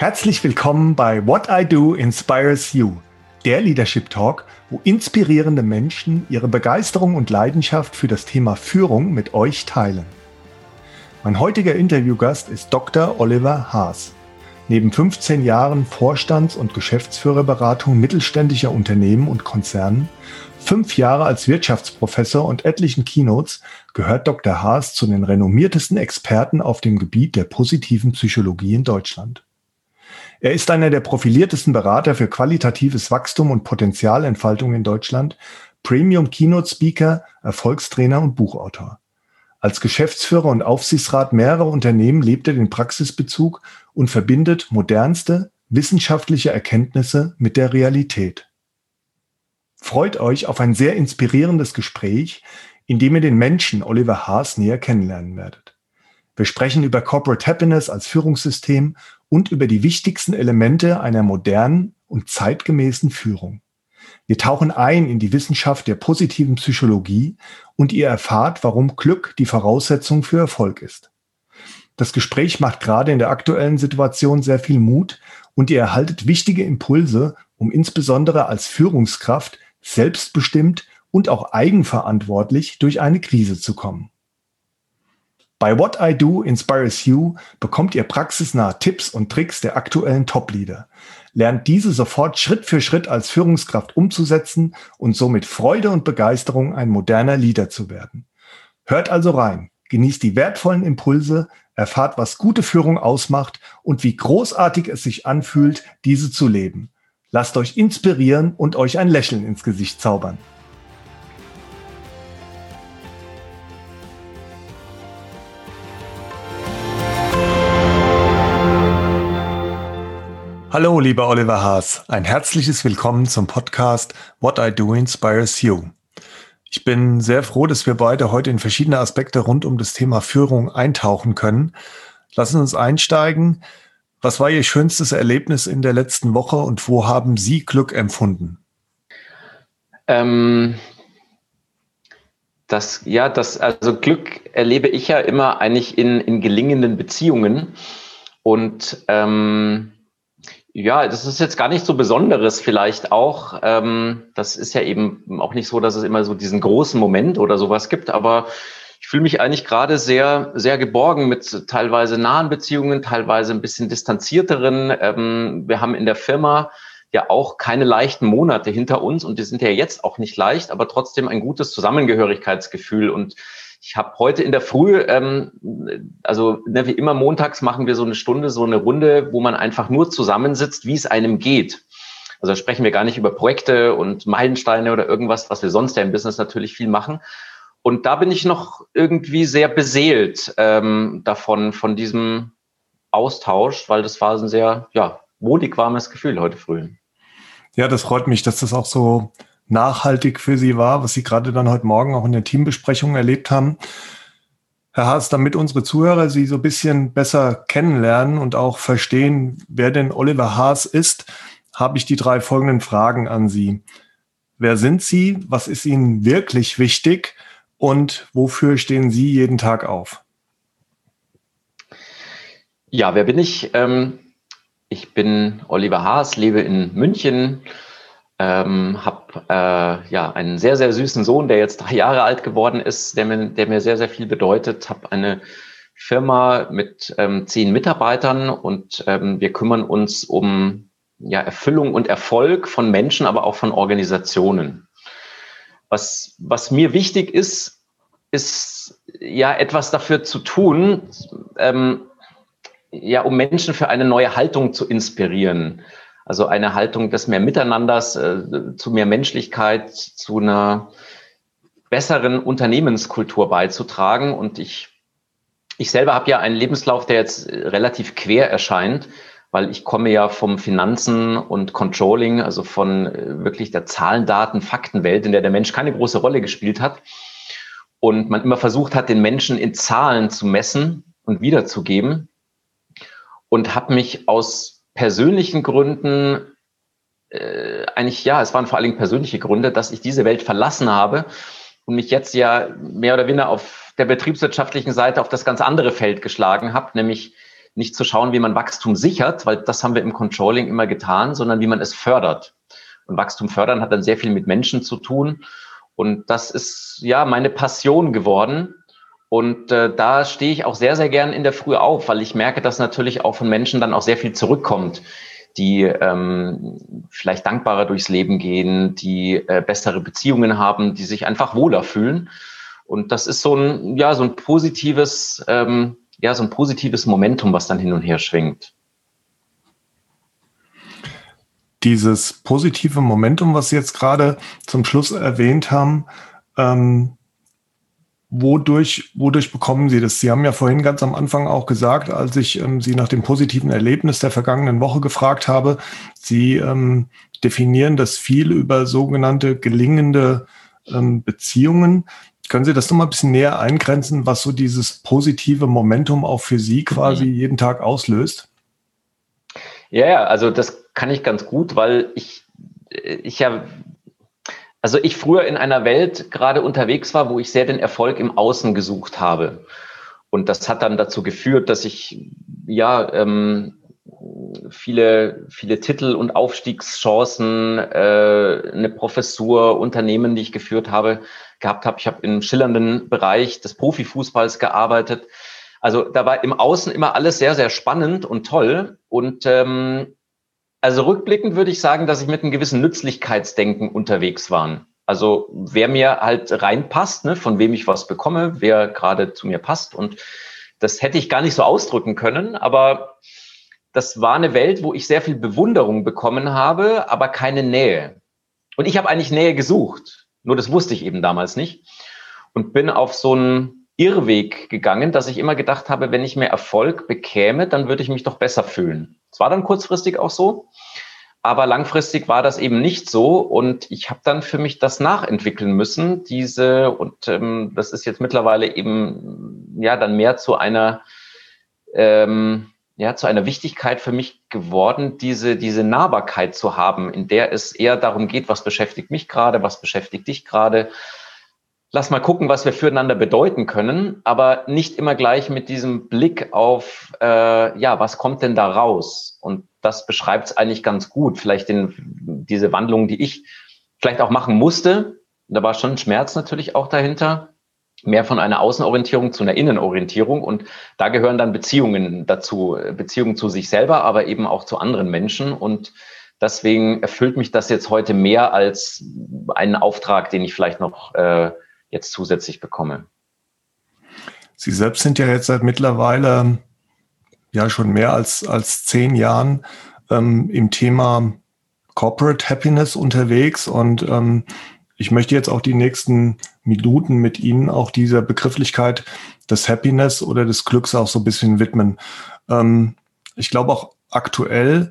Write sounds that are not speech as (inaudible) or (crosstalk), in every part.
Herzlich willkommen bei What I Do Inspires You, der Leadership Talk, wo inspirierende Menschen ihre Begeisterung und Leidenschaft für das Thema Führung mit euch teilen. Mein heutiger Interviewgast ist Dr. Oliver Haas. Neben 15 Jahren Vorstands- und Geschäftsführerberatung mittelständischer Unternehmen und Konzernen, fünf Jahre als Wirtschaftsprofessor und etlichen Keynotes gehört Dr. Haas zu den renommiertesten Experten auf dem Gebiet der positiven Psychologie in Deutschland. Er ist einer der profiliertesten Berater für qualitatives Wachstum und Potenzialentfaltung in Deutschland, Premium Keynote Speaker, Erfolgstrainer und Buchautor. Als Geschäftsführer und Aufsichtsrat mehrerer Unternehmen lebt er den Praxisbezug und verbindet modernste wissenschaftliche Erkenntnisse mit der Realität. Freut euch auf ein sehr inspirierendes Gespräch, in dem ihr den Menschen Oliver Haas näher kennenlernen werdet. Wir sprechen über Corporate Happiness als Führungssystem und über die wichtigsten Elemente einer modernen und zeitgemäßen Führung. Wir tauchen ein in die Wissenschaft der positiven Psychologie und ihr erfahrt, warum Glück die Voraussetzung für Erfolg ist. Das Gespräch macht gerade in der aktuellen Situation sehr viel Mut und ihr erhaltet wichtige Impulse, um insbesondere als Führungskraft selbstbestimmt und auch eigenverantwortlich durch eine Krise zu kommen. Bei What I Do Inspires You bekommt ihr praxisnahe Tipps und Tricks der aktuellen Top-Leader. Lernt diese sofort Schritt für Schritt als Führungskraft umzusetzen und somit Freude und Begeisterung ein moderner Leader zu werden. Hört also rein, genießt die wertvollen Impulse, erfahrt, was gute Führung ausmacht und wie großartig es sich anfühlt, diese zu leben. Lasst euch inspirieren und euch ein Lächeln ins Gesicht zaubern. Hallo, lieber Oliver Haas. Ein herzliches Willkommen zum Podcast What I Do Inspires You. Ich bin sehr froh, dass wir beide heute in verschiedene Aspekte rund um das Thema Führung eintauchen können. Lassen uns einsteigen. Was war Ihr schönstes Erlebnis in der letzten Woche und wo haben Sie Glück empfunden? Ähm, das, ja, das, also Glück erlebe ich ja immer eigentlich in, in gelingenden Beziehungen. Und ähm, ja, das ist jetzt gar nicht so Besonderes vielleicht auch. Ähm, das ist ja eben auch nicht so, dass es immer so diesen großen Moment oder sowas gibt, aber ich fühle mich eigentlich gerade sehr, sehr geborgen mit teilweise nahen Beziehungen, teilweise ein bisschen distanzierteren. Ähm, wir haben in der Firma ja auch keine leichten Monate hinter uns und die sind ja jetzt auch nicht leicht, aber trotzdem ein gutes Zusammengehörigkeitsgefühl und ich habe heute in der Früh, ähm, also ne, wie immer montags machen wir so eine Stunde, so eine Runde, wo man einfach nur zusammensitzt, wie es einem geht. Also sprechen wir gar nicht über Projekte und Meilensteine oder irgendwas, was wir sonst ja im Business natürlich viel machen. Und da bin ich noch irgendwie sehr beseelt ähm, davon, von diesem Austausch, weil das war ein sehr, ja, wohlig warmes Gefühl heute früh. Ja, das freut mich, dass das auch so nachhaltig für Sie war, was Sie gerade dann heute Morgen auch in der Teambesprechung erlebt haben. Herr Haas, damit unsere Zuhörer Sie so ein bisschen besser kennenlernen und auch verstehen, wer denn Oliver Haas ist, habe ich die drei folgenden Fragen an Sie. Wer sind Sie? Was ist Ihnen wirklich wichtig? Und wofür stehen Sie jeden Tag auf? Ja, wer bin ich? Ähm, ich bin Oliver Haas, lebe in München, ähm, habe äh, ja einen sehr, sehr süßen Sohn, der jetzt drei Jahre alt geworden ist, der mir, der mir sehr, sehr viel bedeutet. Habe eine Firma mit ähm, zehn Mitarbeitern und ähm, wir kümmern uns um ja, Erfüllung und Erfolg von Menschen, aber auch von Organisationen. Was, was mir wichtig ist, ist ja etwas dafür zu tun, ähm, ja, um Menschen für eine neue Haltung zu inspirieren. Also eine Haltung des mehr Miteinanders, äh, zu mehr Menschlichkeit, zu einer besseren Unternehmenskultur beizutragen. Und ich, ich selber habe ja einen Lebenslauf, der jetzt relativ quer erscheint, weil ich komme ja vom Finanzen und Controlling, also von äh, wirklich der Zahlen, Daten, Faktenwelt, in der der Mensch keine große Rolle gespielt hat. Und man immer versucht hat, den Menschen in Zahlen zu messen und wiederzugeben. Und habe mich aus persönlichen Gründen, äh, eigentlich ja, es waren vor allen Dingen persönliche Gründe, dass ich diese Welt verlassen habe und mich jetzt ja mehr oder weniger auf der betriebswirtschaftlichen Seite auf das ganz andere Feld geschlagen habe, nämlich nicht zu schauen, wie man Wachstum sichert, weil das haben wir im Controlling immer getan, sondern wie man es fördert. Und Wachstum fördern hat dann sehr viel mit Menschen zu tun. Und das ist ja meine Passion geworden. Und äh, da stehe ich auch sehr, sehr gern in der Früh auf, weil ich merke, dass natürlich auch von Menschen dann auch sehr viel zurückkommt, die ähm, vielleicht dankbarer durchs Leben gehen, die äh, bessere Beziehungen haben, die sich einfach wohler fühlen. Und das ist so ein, ja, so ein positives, ähm, ja, so ein positives Momentum, was dann hin und her schwingt. Dieses positive Momentum, was Sie jetzt gerade zum Schluss erwähnt haben, ähm, wodurch, wodurch bekommen Sie das? Sie haben ja vorhin ganz am Anfang auch gesagt, als ich ähm, Sie nach dem positiven Erlebnis der vergangenen Woche gefragt habe, Sie ähm, definieren das viel über sogenannte gelingende ähm, Beziehungen. Können Sie das nochmal ein bisschen näher eingrenzen, was so dieses positive Momentum auch für Sie quasi mhm. jeden Tag auslöst? Ja, ja, also das kann ich ganz gut, weil ich, ich ja, also ich früher in einer Welt gerade unterwegs war, wo ich sehr den Erfolg im Außen gesucht habe. Und das hat dann dazu geführt, dass ich ja ähm, viele, viele Titel und Aufstiegschancen, äh, eine Professur, Unternehmen, die ich geführt habe, gehabt habe. Ich habe im schillernden Bereich des Profifußballs gearbeitet. Also da war im Außen immer alles sehr, sehr spannend und toll. Und ähm, also rückblickend würde ich sagen, dass ich mit einem gewissen Nützlichkeitsdenken unterwegs war. Also wer mir halt reinpasst, ne, von wem ich was bekomme, wer gerade zu mir passt. Und das hätte ich gar nicht so ausdrücken können, aber das war eine Welt, wo ich sehr viel Bewunderung bekommen habe, aber keine Nähe. Und ich habe eigentlich Nähe gesucht. Nur das wusste ich eben damals nicht und bin auf so einen Irrweg gegangen, dass ich immer gedacht habe, wenn ich mehr Erfolg bekäme, dann würde ich mich doch besser fühlen. Es war dann kurzfristig auch so, aber langfristig war das eben nicht so und ich habe dann für mich das nachentwickeln müssen, diese und ähm, das ist jetzt mittlerweile eben ja dann mehr zu einer ähm, ja, zu einer Wichtigkeit für mich geworden, diese, diese Nahbarkeit zu haben, in der es eher darum geht, was beschäftigt mich gerade, was beschäftigt dich gerade. Lass mal gucken, was wir füreinander bedeuten können, aber nicht immer gleich mit diesem Blick auf, äh, ja, was kommt denn da raus? Und das beschreibt es eigentlich ganz gut. Vielleicht in, diese Wandlung, die ich vielleicht auch machen musste. Da war schon Schmerz natürlich auch dahinter mehr von einer Außenorientierung zu einer Innenorientierung. Und da gehören dann Beziehungen dazu, Beziehungen zu sich selber, aber eben auch zu anderen Menschen. Und deswegen erfüllt mich das jetzt heute mehr als einen Auftrag, den ich vielleicht noch äh, jetzt zusätzlich bekomme. Sie selbst sind ja jetzt seit mittlerweile ja schon mehr als, als zehn Jahren ähm, im Thema Corporate Happiness unterwegs und ähm, ich möchte jetzt auch die nächsten Minuten mit Ihnen auch dieser Begrifflichkeit des Happiness oder des Glücks auch so ein bisschen widmen. Ähm, ich glaube auch aktuell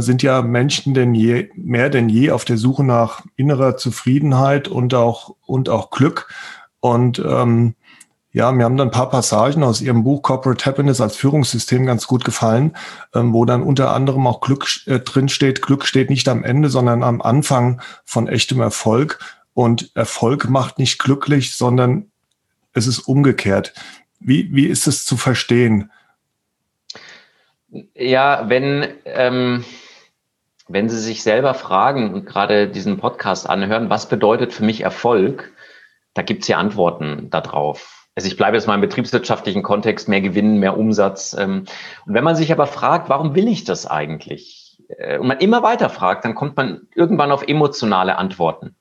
sind ja Menschen denn je, mehr denn je auf der Suche nach innerer Zufriedenheit und auch, und auch Glück. Und ähm, ja, mir haben dann ein paar Passagen aus Ihrem Buch Corporate Happiness als Führungssystem ganz gut gefallen, ähm, wo dann unter anderem auch Glück äh, drin. Glück steht nicht am Ende, sondern am Anfang von echtem Erfolg. Und Erfolg macht nicht glücklich, sondern es ist umgekehrt. Wie, wie ist es zu verstehen? Ja, wenn, ähm, wenn Sie sich selber fragen und gerade diesen Podcast anhören, was bedeutet für mich Erfolg, da gibt es ja Antworten darauf. Also ich bleibe jetzt mal im betriebswirtschaftlichen Kontext, mehr Gewinn, mehr Umsatz. Ähm, und wenn man sich aber fragt, warum will ich das eigentlich? Äh, und man immer weiter fragt, dann kommt man irgendwann auf emotionale Antworten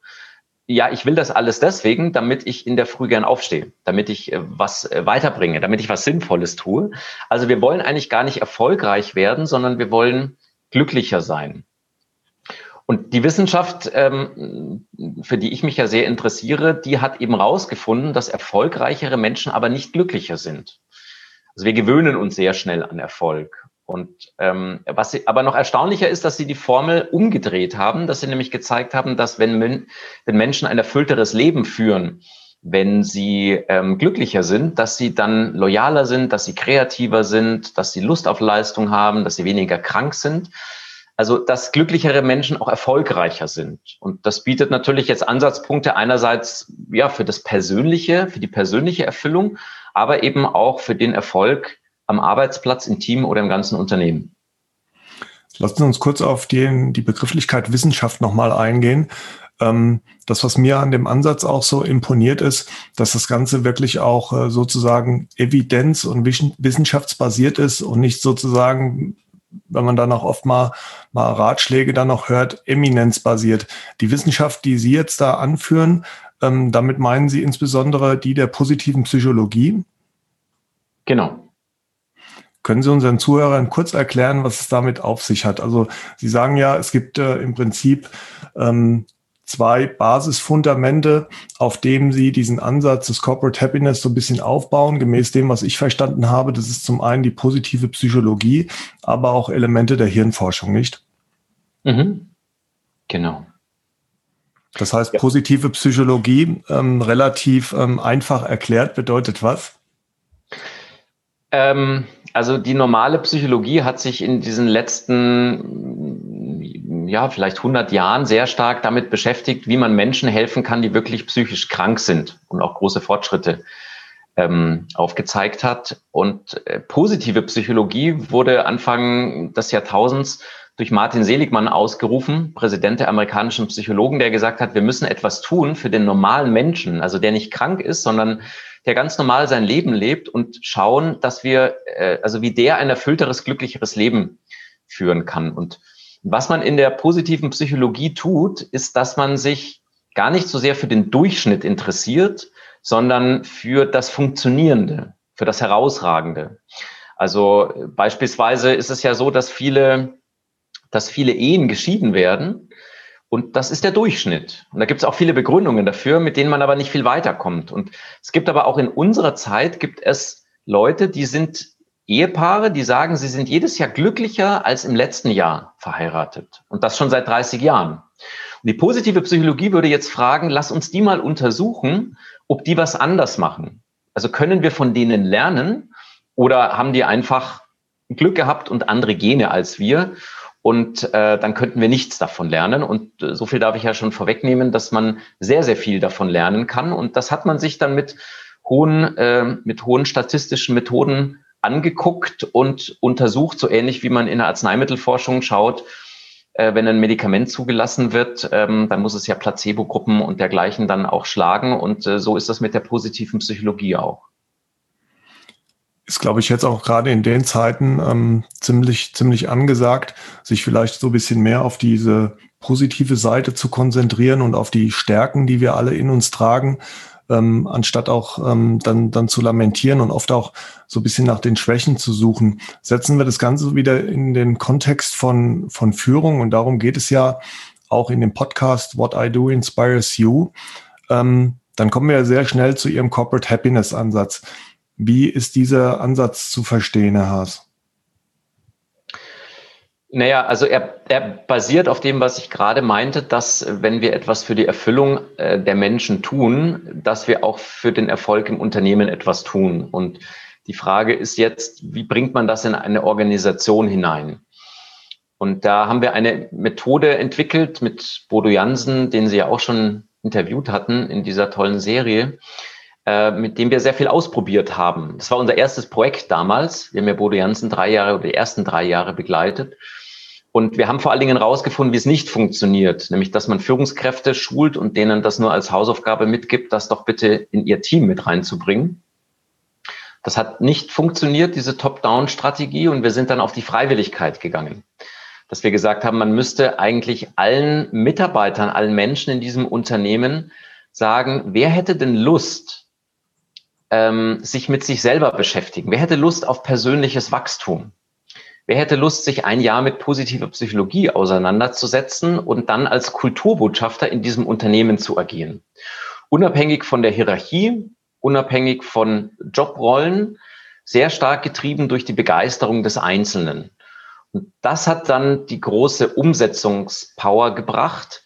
ja, ich will das alles deswegen, damit ich in der Früh gern aufstehe, damit ich äh, was äh, weiterbringe, damit ich was Sinnvolles tue. Also wir wollen eigentlich gar nicht erfolgreich werden, sondern wir wollen glücklicher sein. Und die Wissenschaft, ähm, für die ich mich ja sehr interessiere, die hat eben rausgefunden, dass erfolgreichere Menschen aber nicht glücklicher sind. Also wir gewöhnen uns sehr schnell an Erfolg. Und ähm, was sie, aber noch erstaunlicher ist, dass sie die Formel umgedreht haben, dass sie nämlich gezeigt haben, dass wenn, wenn Menschen ein erfüllteres Leben führen, wenn sie ähm, glücklicher sind, dass sie dann loyaler sind, dass sie kreativer sind, dass sie Lust auf Leistung haben, dass sie weniger krank sind. Also, dass glücklichere Menschen auch erfolgreicher sind. Und das bietet natürlich jetzt Ansatzpunkte einerseits, ja, für das Persönliche, für die persönliche Erfüllung, aber eben auch für den Erfolg am Arbeitsplatz, im Team oder im ganzen Unternehmen. Lassen Sie uns kurz auf den, die Begrifflichkeit Wissenschaft nochmal eingehen. Ähm, das, was mir an dem Ansatz auch so imponiert ist, dass das Ganze wirklich auch äh, sozusagen evidenz- und wissenschaftsbasiert ist und nicht sozusagen, wenn man dann auch oft mal, mal Ratschläge dann noch hört, eminenzbasiert. Die Wissenschaft, die Sie jetzt da anführen, ähm, damit meinen Sie insbesondere die der positiven Psychologie? Genau. Können Sie unseren Zuhörern kurz erklären, was es damit auf sich hat? Also Sie sagen ja, es gibt äh, im Prinzip ähm, zwei Basisfundamente, auf dem Sie diesen Ansatz des Corporate Happiness so ein bisschen aufbauen, gemäß dem, was ich verstanden habe. Das ist zum einen die positive Psychologie, aber auch Elemente der Hirnforschung, nicht? Mhm. Genau. Das heißt, positive Psychologie, ähm, relativ ähm, einfach erklärt, bedeutet was? Ähm, also die normale Psychologie hat sich in diesen letzten, ja, vielleicht 100 Jahren sehr stark damit beschäftigt, wie man Menschen helfen kann, die wirklich psychisch krank sind und auch große Fortschritte ähm, aufgezeigt hat. Und äh, positive Psychologie wurde Anfang des Jahrtausends durch Martin Seligmann ausgerufen, Präsident der amerikanischen Psychologen, der gesagt hat, wir müssen etwas tun für den normalen Menschen, also der nicht krank ist, sondern der ganz normal sein Leben lebt und schauen, dass wir, äh, also wie der ein erfüllteres, glücklicheres Leben führen kann. Und was man in der positiven Psychologie tut, ist, dass man sich gar nicht so sehr für den Durchschnitt interessiert, sondern für das Funktionierende, für das Herausragende. Also beispielsweise ist es ja so, dass viele, dass viele Ehen geschieden werden, und das ist der Durchschnitt. Und da gibt es auch viele Begründungen dafür, mit denen man aber nicht viel weiterkommt. Und es gibt aber auch in unserer Zeit, gibt es Leute, die sind Ehepaare, die sagen, sie sind jedes Jahr glücklicher als im letzten Jahr verheiratet. Und das schon seit 30 Jahren. Und die positive Psychologie würde jetzt fragen, lass uns die mal untersuchen, ob die was anders machen. Also können wir von denen lernen oder haben die einfach Glück gehabt und andere Gene als wir? Und äh, dann könnten wir nichts davon lernen. Und äh, so viel darf ich ja schon vorwegnehmen, dass man sehr, sehr viel davon lernen kann. Und das hat man sich dann mit hohen, äh, mit hohen statistischen Methoden angeguckt und untersucht, so ähnlich wie man in der Arzneimittelforschung schaut, äh, wenn ein Medikament zugelassen wird, ähm, dann muss es ja Placebo-Gruppen und dergleichen dann auch schlagen. Und äh, so ist das mit der positiven Psychologie auch ist, glaube ich, jetzt auch gerade in den Zeiten ähm, ziemlich, ziemlich angesagt, sich vielleicht so ein bisschen mehr auf diese positive Seite zu konzentrieren und auf die Stärken, die wir alle in uns tragen, ähm, anstatt auch ähm, dann, dann zu lamentieren und oft auch so ein bisschen nach den Schwächen zu suchen. Setzen wir das Ganze wieder in den Kontext von, von Führung und darum geht es ja auch in dem Podcast What I Do Inspires You. Ähm, dann kommen wir sehr schnell zu Ihrem Corporate Happiness Ansatz. Wie ist dieser Ansatz zu verstehen, Herr Haas? Naja, also er, er basiert auf dem, was ich gerade meinte, dass wenn wir etwas für die Erfüllung äh, der Menschen tun, dass wir auch für den Erfolg im Unternehmen etwas tun. Und die Frage ist jetzt, wie bringt man das in eine Organisation hinein? Und da haben wir eine Methode entwickelt mit Bodo Jansen, den Sie ja auch schon interviewt hatten in dieser tollen Serie, äh, mit dem wir sehr viel ausprobiert haben. Das war unser erstes Projekt damals. Wir haben ja Bodo Jansen drei Jahre oder die ersten drei Jahre begleitet. Und wir haben vor allen Dingen rausgefunden, wie es nicht funktioniert, nämlich dass man Führungskräfte schult und denen das nur als Hausaufgabe mitgibt, das doch bitte in ihr Team mit reinzubringen. Das hat nicht funktioniert, diese Top-Down-Strategie, und wir sind dann auf die Freiwilligkeit gegangen. Dass wir gesagt haben, man müsste eigentlich allen Mitarbeitern, allen Menschen in diesem Unternehmen sagen, wer hätte denn Lust, ähm, sich mit sich selber beschäftigen? Wer hätte Lust auf persönliches Wachstum? Wer hätte Lust, sich ein Jahr mit positiver Psychologie auseinanderzusetzen und dann als Kulturbotschafter in diesem Unternehmen zu agieren? Unabhängig von der Hierarchie, unabhängig von Jobrollen, sehr stark getrieben durch die Begeisterung des Einzelnen. Und das hat dann die große Umsetzungspower gebracht.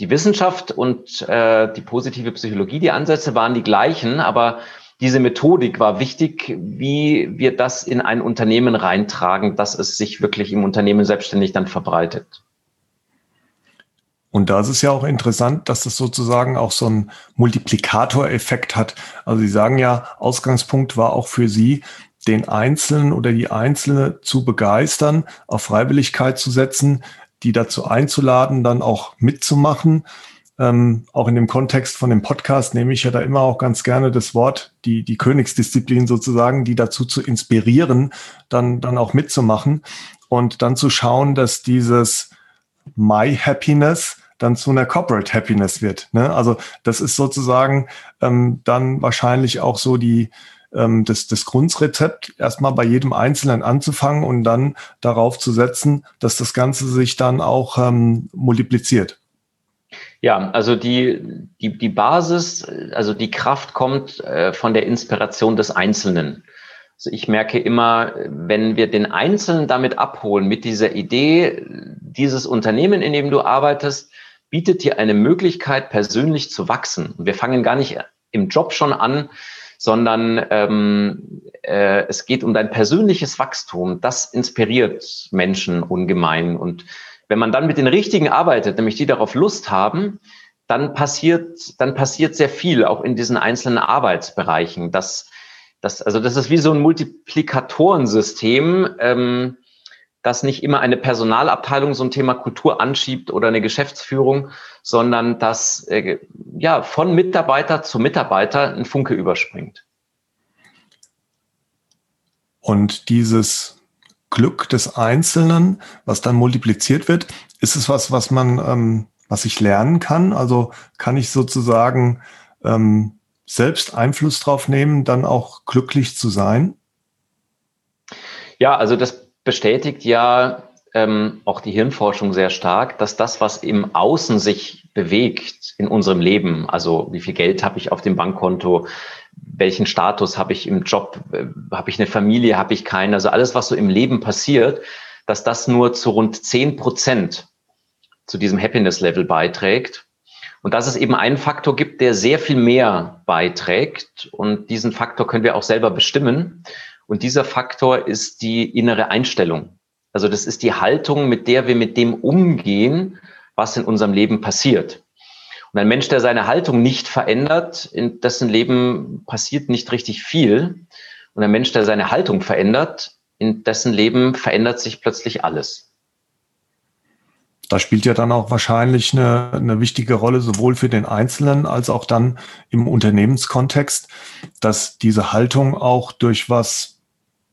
Die Wissenschaft und äh, die positive Psychologie, die Ansätze waren die gleichen, aber diese Methodik war wichtig, wie wir das in ein Unternehmen reintragen, dass es sich wirklich im Unternehmen selbstständig dann verbreitet. Und da ist es ja auch interessant, dass das sozusagen auch so einen Multiplikatoreffekt hat. Also Sie sagen ja, Ausgangspunkt war auch für Sie, den Einzelnen oder die Einzelne zu begeistern, auf Freiwilligkeit zu setzen, die dazu einzuladen, dann auch mitzumachen. Ähm, auch in dem Kontext von dem Podcast nehme ich ja da immer auch ganz gerne das Wort, die, die Königsdisziplin sozusagen, die dazu zu inspirieren, dann, dann auch mitzumachen und dann zu schauen, dass dieses My Happiness dann zu einer Corporate Happiness wird. Ne? Also das ist sozusagen ähm, dann wahrscheinlich auch so die, ähm, das, das Grundrezept, erstmal bei jedem Einzelnen anzufangen und dann darauf zu setzen, dass das Ganze sich dann auch ähm, multipliziert. Ja, also die, die, die Basis, also die Kraft kommt äh, von der Inspiration des Einzelnen. Also ich merke immer, wenn wir den Einzelnen damit abholen, mit dieser Idee, dieses Unternehmen, in dem du arbeitest, bietet dir eine Möglichkeit, persönlich zu wachsen. Wir fangen gar nicht im Job schon an, sondern ähm, äh, es geht um dein persönliches Wachstum. Das inspiriert Menschen ungemein. Und wenn man dann mit den Richtigen arbeitet, nämlich die darauf Lust haben, dann passiert, dann passiert sehr viel, auch in diesen einzelnen Arbeitsbereichen. Das, das, also das ist wie so ein Multiplikatorensystem, ähm, das nicht immer eine Personalabteilung so ein Thema Kultur anschiebt oder eine Geschäftsführung, sondern das äh, ja von Mitarbeiter zu Mitarbeiter ein Funke überspringt. Und dieses Glück des Einzelnen, was dann multipliziert wird, ist es was, was man, ähm, was ich lernen kann? Also kann ich sozusagen ähm, selbst Einfluss drauf nehmen, dann auch glücklich zu sein? Ja, also das bestätigt ja ähm, auch die Hirnforschung sehr stark, dass das, was im Außen sich bewegt in unserem Leben, also wie viel Geld habe ich auf dem Bankkonto, welchen Status habe ich im Job, äh, habe ich eine Familie, habe ich keine, also alles, was so im Leben passiert, dass das nur zu rund zehn Prozent zu diesem Happiness-Level beiträgt. Und dass es eben einen Faktor gibt, der sehr viel mehr beiträgt. Und diesen Faktor können wir auch selber bestimmen. Und dieser Faktor ist die innere Einstellung. Also das ist die Haltung, mit der wir mit dem umgehen, was in unserem Leben passiert. Und ein Mensch, der seine Haltung nicht verändert, in dessen Leben passiert nicht richtig viel. Und ein Mensch, der seine Haltung verändert, in dessen Leben verändert sich plötzlich alles. Da spielt ja dann auch wahrscheinlich eine, eine wichtige Rolle, sowohl für den Einzelnen als auch dann im Unternehmenskontext, dass diese Haltung auch durch was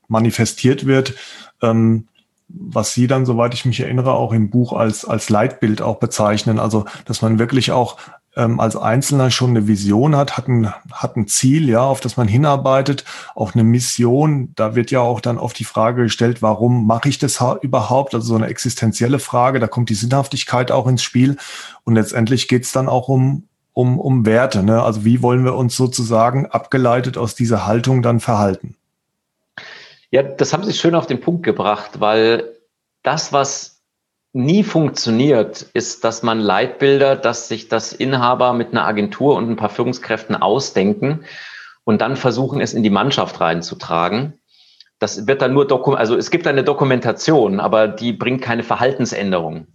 manifestiert wird, ähm, was Sie dann, soweit ich mich erinnere, auch im Buch als, als Leitbild auch bezeichnen. Also, dass man wirklich auch ähm, als Einzelner schon eine Vision hat, hat ein, hat ein Ziel, ja, auf das man hinarbeitet, auch eine Mission. Da wird ja auch dann oft die Frage gestellt, warum mache ich das überhaupt? Also so eine existenzielle Frage, da kommt die Sinnhaftigkeit auch ins Spiel. Und letztendlich geht es dann auch um, um, um Werte. Ne? Also wie wollen wir uns sozusagen abgeleitet aus dieser Haltung dann verhalten? Ja, das haben Sie schön auf den Punkt gebracht, weil das, was nie funktioniert, ist, dass man Leitbilder, dass sich das Inhaber mit einer Agentur und ein paar Führungskräften ausdenken und dann versuchen, es in die Mannschaft reinzutragen. Das wird dann nur dokum also es gibt eine Dokumentation, aber die bringt keine Verhaltensänderung.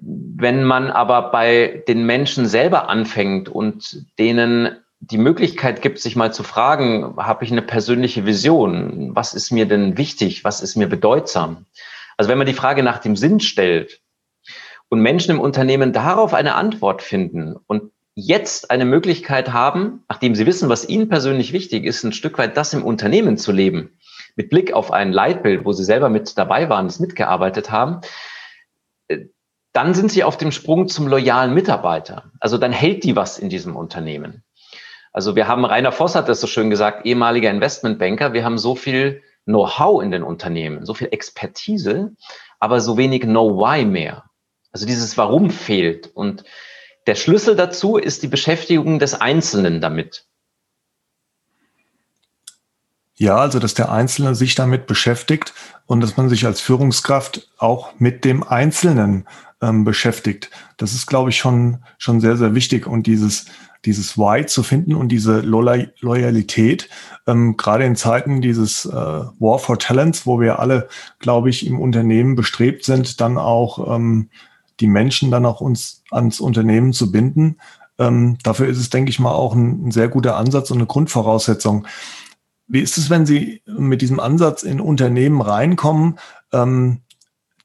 Wenn man aber bei den Menschen selber anfängt und denen die Möglichkeit gibt, sich mal zu fragen, habe ich eine persönliche Vision? Was ist mir denn wichtig? Was ist mir bedeutsam? Also wenn man die Frage nach dem Sinn stellt und Menschen im Unternehmen darauf eine Antwort finden und jetzt eine Möglichkeit haben, nachdem sie wissen, was ihnen persönlich wichtig ist, ein Stück weit das im Unternehmen zu leben, mit Blick auf ein Leitbild, wo sie selber mit dabei waren, das mitgearbeitet haben, äh, dann sind sie auf dem Sprung zum loyalen Mitarbeiter. Also dann hält die was in diesem Unternehmen. Also wir haben, Rainer Voss hat das so schön gesagt, ehemaliger Investmentbanker, wir haben so viel Know-how in den Unternehmen, so viel Expertise, aber so wenig Know-why mehr. Also dieses Warum fehlt. Und der Schlüssel dazu ist die Beschäftigung des Einzelnen damit. Ja, also dass der Einzelne sich damit beschäftigt und dass man sich als Führungskraft auch mit dem Einzelnen ähm, beschäftigt. Das ist, glaube ich, schon, schon sehr, sehr wichtig. Und dieses, dieses Why zu finden und diese Loyalität, ähm, gerade in Zeiten dieses äh, War for Talents, wo wir alle, glaube ich, im Unternehmen bestrebt sind, dann auch ähm, die Menschen dann auch uns ans Unternehmen zu binden. Ähm, dafür ist es, denke ich mal, auch ein, ein sehr guter Ansatz und eine Grundvoraussetzung. Wie ist es, wenn Sie mit diesem Ansatz in Unternehmen reinkommen? Ähm,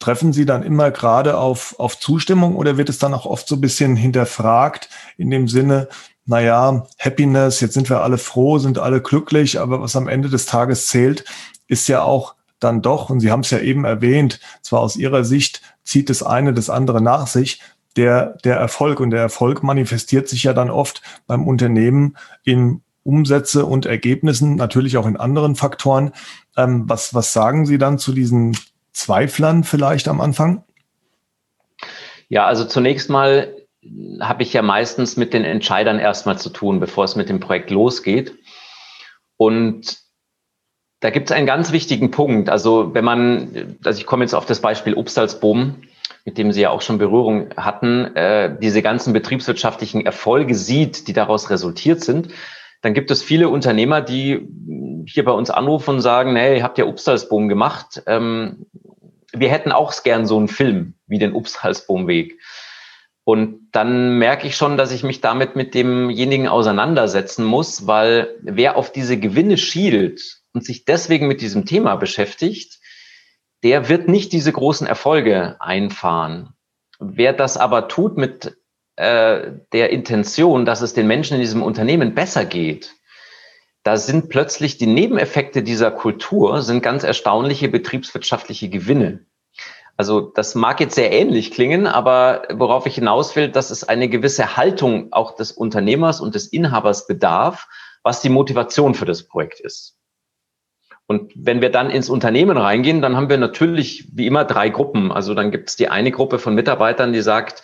treffen Sie dann immer gerade auf, auf Zustimmung oder wird es dann auch oft so ein bisschen hinterfragt in dem Sinne, naja, Happiness, jetzt sind wir alle froh, sind alle glücklich, aber was am Ende des Tages zählt, ist ja auch dann doch, und Sie haben es ja eben erwähnt, zwar aus Ihrer Sicht zieht das eine das andere nach sich, der, der Erfolg und der Erfolg manifestiert sich ja dann oft beim Unternehmen in Umsätze und Ergebnissen, natürlich auch in anderen Faktoren. Ähm, was, was sagen Sie dann zu diesen Zweiflern vielleicht am Anfang? Ja, also zunächst mal habe ich ja meistens mit den Entscheidern erstmal zu tun, bevor es mit dem Projekt losgeht. Und da gibt es einen ganz wichtigen Punkt. Also wenn man, also ich komme jetzt auf das Beispiel Obstalsboom, mit dem Sie ja auch schon Berührung hatten, äh, diese ganzen betriebswirtschaftlichen Erfolge sieht, die daraus resultiert sind, dann gibt es viele Unternehmer, die hier bei uns anrufen und sagen, hey, ihr habt ja Obstalsboom gemacht. Ähm, wir hätten auch gern so einen Film wie den Obstalsboomweg. Und dann merke ich schon, dass ich mich damit mit demjenigen auseinandersetzen muss, weil wer auf diese Gewinne schielt und sich deswegen mit diesem Thema beschäftigt, der wird nicht diese großen Erfolge einfahren. Wer das aber tut mit äh, der Intention, dass es den Menschen in diesem Unternehmen besser geht, da sind plötzlich die Nebeneffekte dieser Kultur, sind ganz erstaunliche betriebswirtschaftliche Gewinne. Also das mag jetzt sehr ähnlich klingen, aber worauf ich hinaus will, dass es eine gewisse Haltung auch des Unternehmers und des Inhabers bedarf, was die Motivation für das Projekt ist. Und wenn wir dann ins Unternehmen reingehen, dann haben wir natürlich wie immer drei Gruppen. Also dann gibt es die eine Gruppe von Mitarbeitern, die sagt,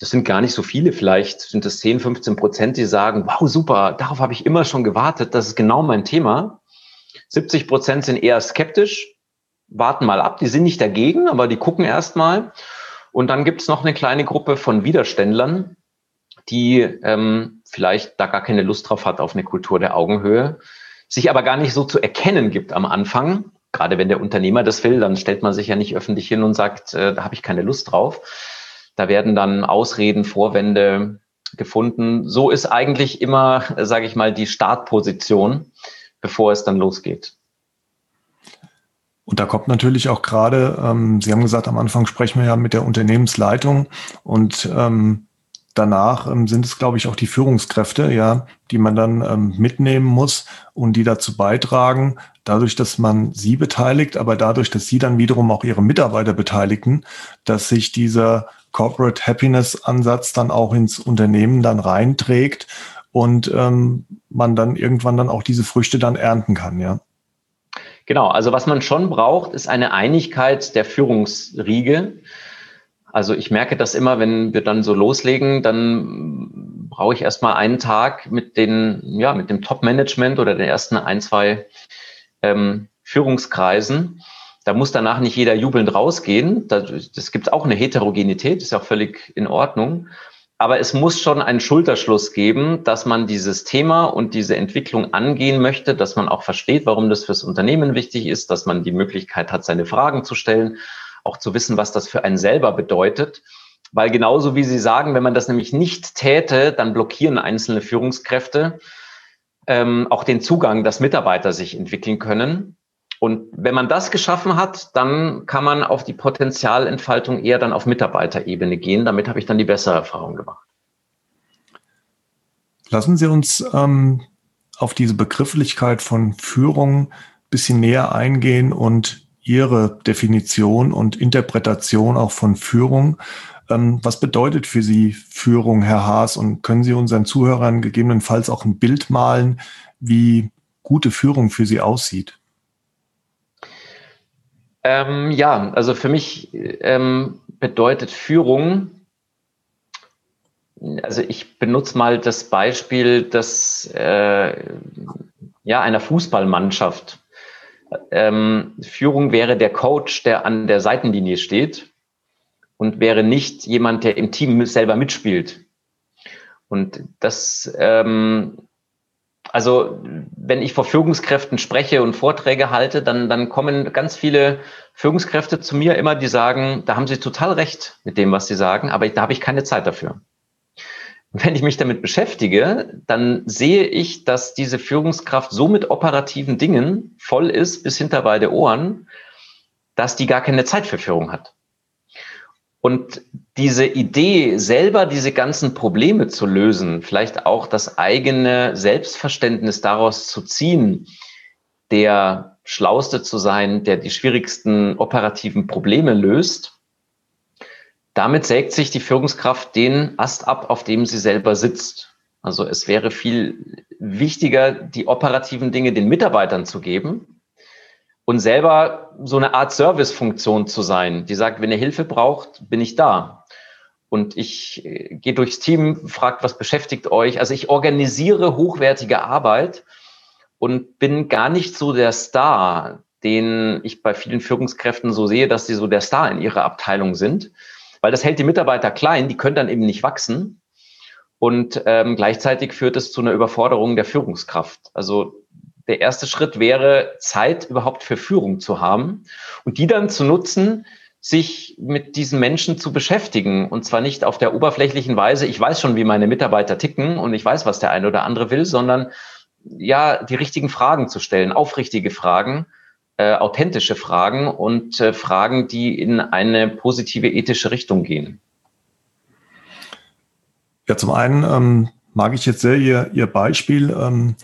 das sind gar nicht so viele, vielleicht sind es 10, 15 Prozent, die sagen, wow, super, darauf habe ich immer schon gewartet, das ist genau mein Thema. 70 Prozent sind eher skeptisch, warten mal ab, die sind nicht dagegen, aber die gucken erst mal. Und dann gibt es noch eine kleine Gruppe von Widerständlern, die ähm, vielleicht da gar keine Lust drauf hat auf eine Kultur der Augenhöhe, sich aber gar nicht so zu erkennen gibt am Anfang. Gerade wenn der Unternehmer das will, dann stellt man sich ja nicht öffentlich hin und sagt, äh, da habe ich keine Lust drauf. Da werden dann Ausreden, Vorwände gefunden. So ist eigentlich immer, sage ich mal, die Startposition, bevor es dann losgeht. Und da kommt natürlich auch gerade, ähm, Sie haben gesagt, am Anfang sprechen wir ja mit der Unternehmensleitung und ähm, danach ähm, sind es, glaube ich, auch die Führungskräfte, ja, die man dann ähm, mitnehmen muss und die dazu beitragen, dadurch, dass man sie beteiligt, aber dadurch, dass sie dann wiederum auch ihre Mitarbeiter beteiligen, dass sich dieser Corporate Happiness Ansatz dann auch ins Unternehmen dann reinträgt und ähm, man dann irgendwann dann auch diese Früchte dann ernten kann, ja. Genau, also was man schon braucht, ist eine Einigkeit der Führungsriege. Also ich merke das immer, wenn wir dann so loslegen, dann brauche ich erstmal einen Tag mit den, ja, mit dem Top-Management oder den ersten ein, zwei ähm, Führungskreisen. Da muss danach nicht jeder jubelnd rausgehen. Das, das gibt auch eine Heterogenität, ist auch völlig in Ordnung. Aber es muss schon einen Schulterschluss geben, dass man dieses Thema und diese Entwicklung angehen möchte, dass man auch versteht, warum das fürs Unternehmen wichtig ist, dass man die Möglichkeit hat, seine Fragen zu stellen, auch zu wissen, was das für einen selber bedeutet. Weil genauso wie Sie sagen, wenn man das nämlich nicht täte, dann blockieren einzelne Führungskräfte ähm, auch den Zugang, dass Mitarbeiter sich entwickeln können. Und wenn man das geschaffen hat, dann kann man auf die Potenzialentfaltung eher dann auf Mitarbeiterebene gehen. Damit habe ich dann die bessere Erfahrung gemacht. Lassen Sie uns ähm, auf diese Begrifflichkeit von Führung ein bisschen näher eingehen und Ihre Definition und Interpretation auch von Führung. Ähm, was bedeutet für Sie Führung, Herr Haas? Und können Sie unseren Zuhörern gegebenenfalls auch ein Bild malen, wie gute Führung für Sie aussieht? Ähm, ja, also für mich ähm, bedeutet Führung, also ich benutze mal das Beispiel des, äh, ja, einer Fußballmannschaft. Ähm, Führung wäre der Coach, der an der Seitenlinie steht und wäre nicht jemand, der im Team selber mitspielt. Und das ähm, also wenn ich vor Führungskräften spreche und Vorträge halte, dann, dann kommen ganz viele Führungskräfte zu mir immer, die sagen, da haben sie total recht mit dem, was sie sagen, aber da habe ich keine Zeit dafür. Und wenn ich mich damit beschäftige, dann sehe ich, dass diese Führungskraft so mit operativen Dingen voll ist bis hinter beide Ohren, dass die gar keine Zeit für Führung hat. Und diese Idee, selber diese ganzen Probleme zu lösen, vielleicht auch das eigene Selbstverständnis daraus zu ziehen, der Schlauste zu sein, der die schwierigsten operativen Probleme löst, damit sägt sich die Führungskraft den Ast ab, auf dem sie selber sitzt. Also es wäre viel wichtiger, die operativen Dinge den Mitarbeitern zu geben, und selber so eine Art Servicefunktion zu sein, die sagt, wenn ihr Hilfe braucht, bin ich da. Und ich äh, gehe durchs Team, fragt, was beschäftigt euch. Also ich organisiere hochwertige Arbeit und bin gar nicht so der Star, den ich bei vielen Führungskräften so sehe, dass sie so der Star in ihrer Abteilung sind, weil das hält die Mitarbeiter klein, die können dann eben nicht wachsen. Und ähm, gleichzeitig führt es zu einer Überforderung der Führungskraft. Also der erste Schritt wäre, Zeit überhaupt für Führung zu haben und die dann zu nutzen, sich mit diesen Menschen zu beschäftigen. Und zwar nicht auf der oberflächlichen Weise, ich weiß schon, wie meine Mitarbeiter ticken und ich weiß, was der eine oder andere will, sondern ja, die richtigen Fragen zu stellen, aufrichtige Fragen, äh, authentische Fragen und äh, Fragen, die in eine positive ethische Richtung gehen. Ja, zum einen ähm, mag ich jetzt sehr Ihr, Ihr Beispiel. Ähm,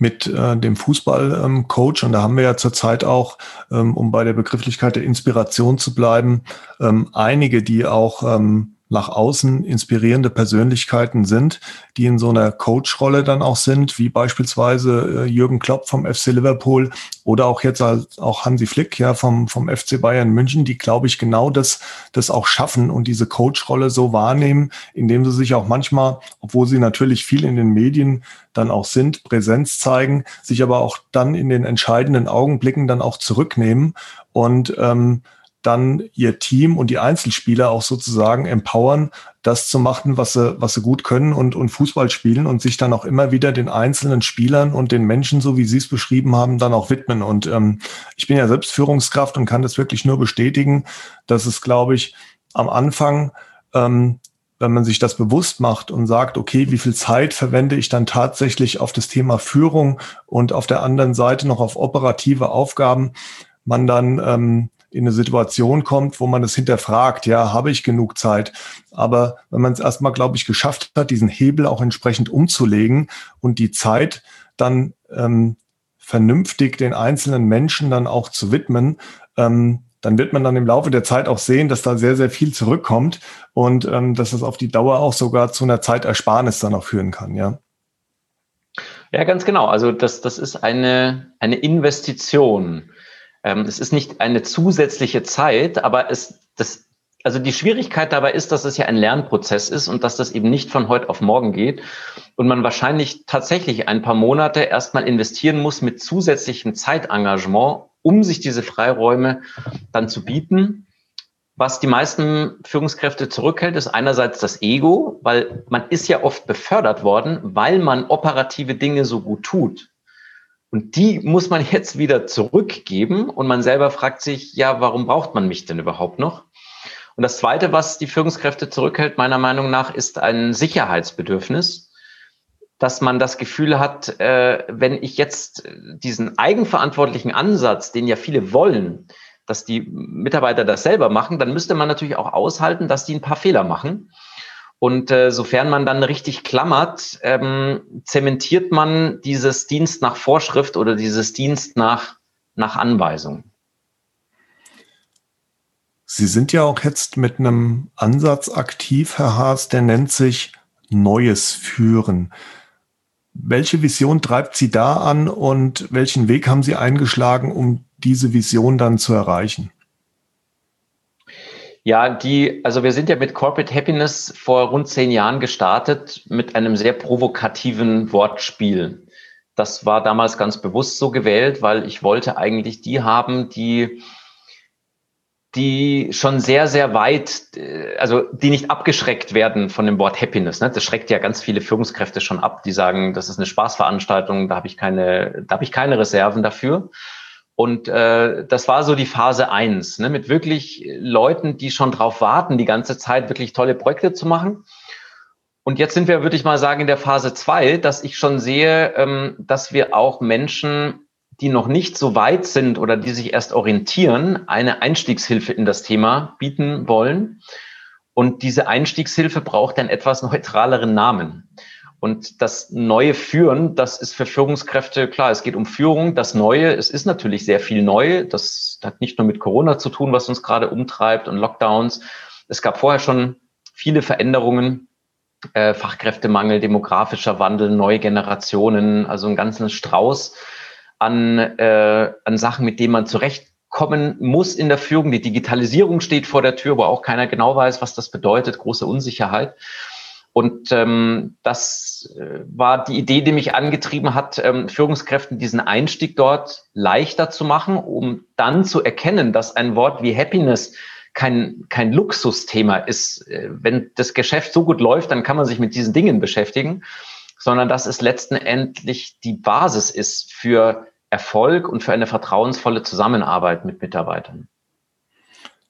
mit äh, dem Fußballcoach. Ähm, und da haben wir ja zurzeit auch, ähm, um bei der Begrifflichkeit der Inspiration zu bleiben, ähm, einige, die auch ähm, nach außen inspirierende Persönlichkeiten sind, die in so einer Coach-Rolle dann auch sind, wie beispielsweise äh, Jürgen Klopp vom FC Liverpool oder auch jetzt auch Hansi Flick ja vom, vom FC Bayern München, die glaube ich genau das, das auch schaffen und diese Coach-Rolle so wahrnehmen, indem sie sich auch manchmal, obwohl sie natürlich viel in den Medien dann auch sind, Präsenz zeigen, sich aber auch dann in den entscheidenden Augenblicken dann auch zurücknehmen und ähm, dann ihr Team und die Einzelspieler auch sozusagen empowern, das zu machen, was sie, was sie gut können und, und Fußball spielen und sich dann auch immer wieder den einzelnen Spielern und den Menschen, so wie Sie es beschrieben haben, dann auch widmen. Und ähm, ich bin ja selbst Führungskraft und kann das wirklich nur bestätigen, dass es, glaube ich, am Anfang, ähm, wenn man sich das bewusst macht und sagt, okay, wie viel Zeit verwende ich dann tatsächlich auf das Thema Führung und auf der anderen Seite noch auf operative Aufgaben, man dann ähm, in eine Situation kommt, wo man es hinterfragt, ja, habe ich genug Zeit? Aber wenn man es erstmal, glaube ich, geschafft hat, diesen Hebel auch entsprechend umzulegen und die Zeit dann ähm, vernünftig den einzelnen Menschen dann auch zu widmen, ähm, dann wird man dann im Laufe der Zeit auch sehen, dass da sehr, sehr viel zurückkommt und ähm, dass es auf die Dauer auch sogar zu einer Zeitersparnis dann auch führen kann, ja. Ja, ganz genau. Also das, das ist eine, eine Investition. Ähm, es ist nicht eine zusätzliche Zeit, aber es, das, also die Schwierigkeit dabei ist, dass es ja ein Lernprozess ist und dass das eben nicht von heute auf morgen geht und man wahrscheinlich tatsächlich ein paar Monate erstmal investieren muss mit zusätzlichem Zeitengagement, um sich diese Freiräume dann zu bieten. Was die meisten Führungskräfte zurückhält, ist einerseits das Ego, weil man ist ja oft befördert worden, weil man operative Dinge so gut tut. Und die muss man jetzt wieder zurückgeben und man selber fragt sich, ja, warum braucht man mich denn überhaupt noch? Und das Zweite, was die Führungskräfte zurückhält, meiner Meinung nach, ist ein Sicherheitsbedürfnis, dass man das Gefühl hat, äh, wenn ich jetzt diesen eigenverantwortlichen Ansatz, den ja viele wollen, dass die Mitarbeiter das selber machen, dann müsste man natürlich auch aushalten, dass die ein paar Fehler machen. Und äh, sofern man dann richtig klammert, ähm, zementiert man dieses Dienst nach Vorschrift oder dieses Dienst nach, nach Anweisung. Sie sind ja auch jetzt mit einem Ansatz aktiv, Herr Haas, der nennt sich Neues führen. Welche Vision treibt Sie da an und welchen Weg haben Sie eingeschlagen, um diese Vision dann zu erreichen? Ja, die, also wir sind ja mit Corporate Happiness vor rund zehn Jahren gestartet mit einem sehr provokativen Wortspiel. Das war damals ganz bewusst so gewählt, weil ich wollte eigentlich die haben, die die schon sehr, sehr weit, äh, also die nicht abgeschreckt werden von dem Wort Happiness. Ne? Das schreckt ja ganz viele Führungskräfte schon ab, die sagen, das ist eine Spaßveranstaltung, da habe ich keine, da habe ich keine Reserven dafür. Und äh, das war so die Phase eins, ne? mit wirklich Leuten, die schon drauf warten, die ganze Zeit wirklich tolle Projekte zu machen. Und jetzt sind wir, würde ich mal sagen, in der Phase zwei, dass ich schon sehe, ähm, dass wir auch Menschen die noch nicht so weit sind oder die sich erst orientieren, eine Einstiegshilfe in das Thema bieten wollen. Und diese Einstiegshilfe braucht einen etwas neutraleren Namen. Und das neue Führen, das ist für Führungskräfte klar, es geht um Führung. Das Neue, es ist natürlich sehr viel neu. Das hat nicht nur mit Corona zu tun, was uns gerade umtreibt und Lockdowns. Es gab vorher schon viele Veränderungen, äh, Fachkräftemangel, demografischer Wandel, neue Generationen, also ein ganzen Strauß an, äh, an Sachen, mit denen man zurechtkommen muss in der Führung. Die Digitalisierung steht vor der Tür, wo auch keiner genau weiß, was das bedeutet, große Unsicherheit. Und ähm, das äh, war die Idee, die mich angetrieben hat, ähm, Führungskräften diesen Einstieg dort leichter zu machen, um dann zu erkennen, dass ein Wort wie Happiness kein, kein Luxusthema ist. Äh, wenn das Geschäft so gut läuft, dann kann man sich mit diesen Dingen beschäftigen, sondern dass es letzten Endlich die Basis ist für Erfolg und für eine vertrauensvolle Zusammenarbeit mit Mitarbeitern.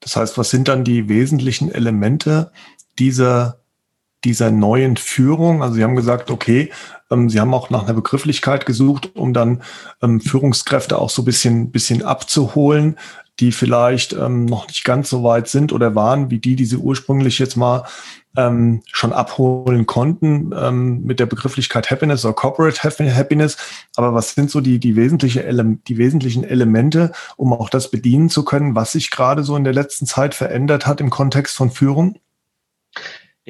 Das heißt, was sind dann die wesentlichen Elemente dieser, dieser neuen Führung? Also Sie haben gesagt, okay, ähm, Sie haben auch nach einer Begrifflichkeit gesucht, um dann ähm, Führungskräfte auch so ein bisschen, bisschen abzuholen, die vielleicht ähm, noch nicht ganz so weit sind oder waren, wie die, die Sie ursprünglich jetzt mal ähm, schon abholen konnten ähm, mit der Begrifflichkeit Happiness oder Corporate Happiness. Aber was sind so die, die, wesentliche Ele die wesentlichen Elemente, um auch das bedienen zu können, was sich gerade so in der letzten Zeit verändert hat im Kontext von Führung?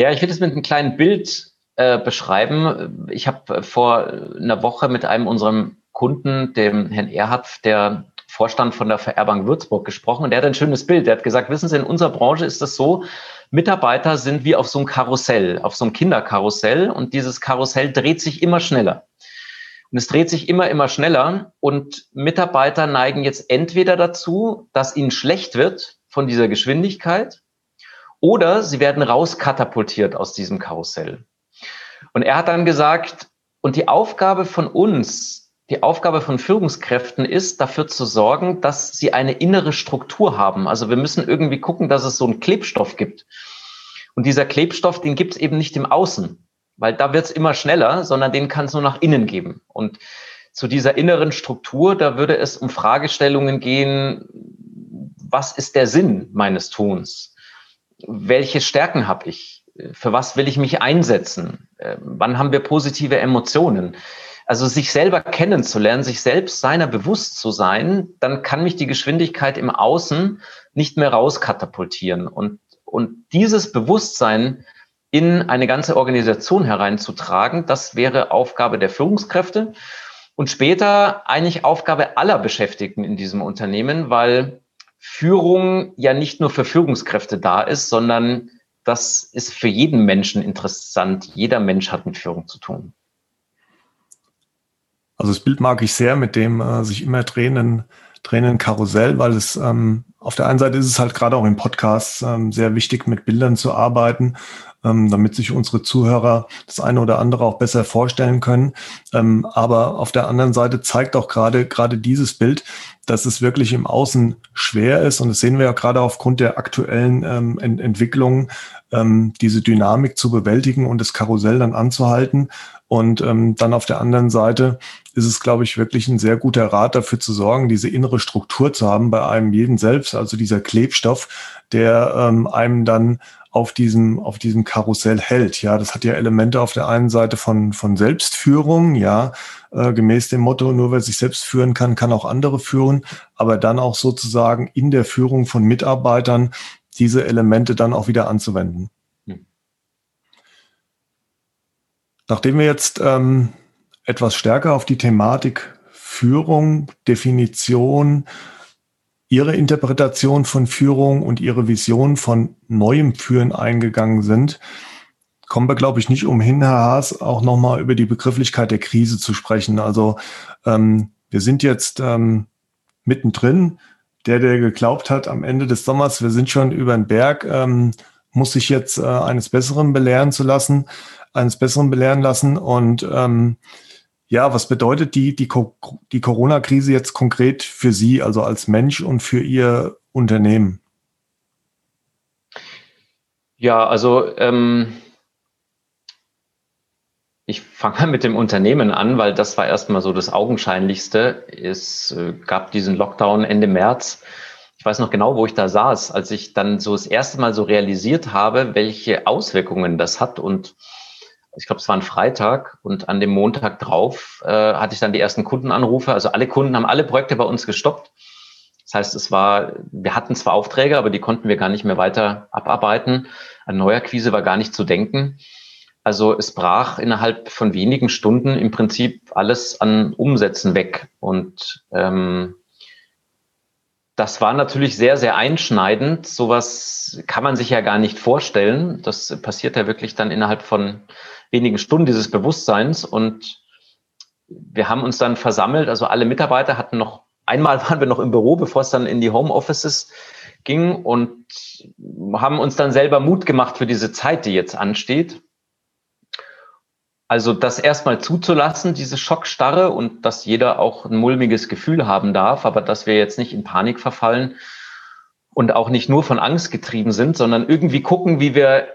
Ja, ich will das mit einem kleinen Bild äh, beschreiben. Ich habe vor einer Woche mit einem unserem Kunden, dem Herrn Erhard, der Vorstand von der VR Würzburg gesprochen und der hat ein schönes Bild. Der hat gesagt, wissen Sie, in unserer Branche ist das so, Mitarbeiter sind wie auf so einem Karussell, auf so einem Kinderkarussell und dieses Karussell dreht sich immer schneller. Und es dreht sich immer, immer schneller und Mitarbeiter neigen jetzt entweder dazu, dass ihnen schlecht wird von dieser Geschwindigkeit oder sie werden rauskatapultiert aus diesem Karussell. Und er hat dann gesagt, und die Aufgabe von uns die Aufgabe von Führungskräften ist, dafür zu sorgen, dass sie eine innere Struktur haben. Also wir müssen irgendwie gucken, dass es so einen Klebstoff gibt. Und dieser Klebstoff, den gibt es eben nicht im Außen, weil da wird es immer schneller, sondern den kann es nur nach innen geben. Und zu dieser inneren Struktur, da würde es um Fragestellungen gehen, was ist der Sinn meines Tuns? Welche Stärken habe ich? Für was will ich mich einsetzen? Ähm, wann haben wir positive Emotionen? Also sich selber kennenzulernen, sich selbst seiner bewusst zu sein, dann kann mich die Geschwindigkeit im Außen nicht mehr rauskatapultieren. Und, und dieses Bewusstsein in eine ganze Organisation hereinzutragen, das wäre Aufgabe der Führungskräfte und später eigentlich Aufgabe aller Beschäftigten in diesem Unternehmen, weil Führung ja nicht nur für Führungskräfte da ist, sondern das ist für jeden Menschen interessant. Jeder Mensch hat mit Führung zu tun. Also das Bild mag ich sehr mit dem äh, sich immer drehenden, drehenden Karussell, weil es ähm, auf der einen Seite ist es halt gerade auch im Podcast ähm, sehr wichtig, mit Bildern zu arbeiten, ähm, damit sich unsere Zuhörer das eine oder andere auch besser vorstellen können. Ähm, aber auf der anderen Seite zeigt auch gerade gerade dieses Bild, dass es wirklich im Außen schwer ist. Und das sehen wir ja gerade aufgrund der aktuellen ähm, Ent Entwicklungen, ähm, diese Dynamik zu bewältigen und das Karussell dann anzuhalten. Und ähm, dann auf der anderen Seite ist es, glaube ich, wirklich ein sehr guter Rat dafür zu sorgen, diese innere Struktur zu haben bei einem jeden selbst, also dieser Klebstoff, der ähm, einem dann auf diesem, auf diesem Karussell hält. Ja, das hat ja Elemente auf der einen Seite von, von Selbstführung, ja, äh, gemäß dem Motto, nur wer sich selbst führen kann, kann auch andere führen, aber dann auch sozusagen in der Führung von Mitarbeitern diese Elemente dann auch wieder anzuwenden. Nachdem wir jetzt ähm, etwas stärker auf die Thematik Führung, Definition, Ihre Interpretation von Führung und Ihre Vision von neuem Führen eingegangen sind, kommen wir, glaube ich, nicht umhin, Herr Haas, auch nochmal über die Begrifflichkeit der Krise zu sprechen. Also ähm, wir sind jetzt ähm, mittendrin. der, der geglaubt hat am Ende des Sommers, wir sind schon über den Berg, ähm, muss sich jetzt äh, eines Besseren belehren zu lassen, eines Besseren belehren lassen. Und ähm, ja, was bedeutet die, die, die Corona-Krise jetzt konkret für Sie, also als Mensch und für Ihr Unternehmen? Ja, also ähm, ich fange mit dem Unternehmen an, weil das war erstmal so das Augenscheinlichste. Es äh, gab diesen Lockdown Ende März. Ich weiß noch genau, wo ich da saß, als ich dann so das erste Mal so realisiert habe, welche Auswirkungen das hat. Und ich glaube, es war ein Freitag und an dem Montag drauf äh, hatte ich dann die ersten Kundenanrufe. Also alle Kunden haben alle Projekte bei uns gestoppt. Das heißt, es war, wir hatten zwar Aufträge, aber die konnten wir gar nicht mehr weiter abarbeiten. An Neuerquise war gar nicht zu denken. Also es brach innerhalb von wenigen Stunden im Prinzip alles an Umsätzen weg. Und ähm, das war natürlich sehr, sehr einschneidend. Sowas kann man sich ja gar nicht vorstellen. Das passiert ja wirklich dann innerhalb von wenigen Stunden dieses Bewusstseins. Und wir haben uns dann versammelt. Also alle Mitarbeiter hatten noch, einmal (laughs) waren wir noch im Büro, bevor es dann in die Homeoffices ging und haben uns dann selber Mut gemacht für diese Zeit, die jetzt ansteht. Also das erstmal zuzulassen, diese Schockstarre und dass jeder auch ein mulmiges Gefühl haben darf, aber dass wir jetzt nicht in Panik verfallen und auch nicht nur von Angst getrieben sind, sondern irgendwie gucken, wie wir,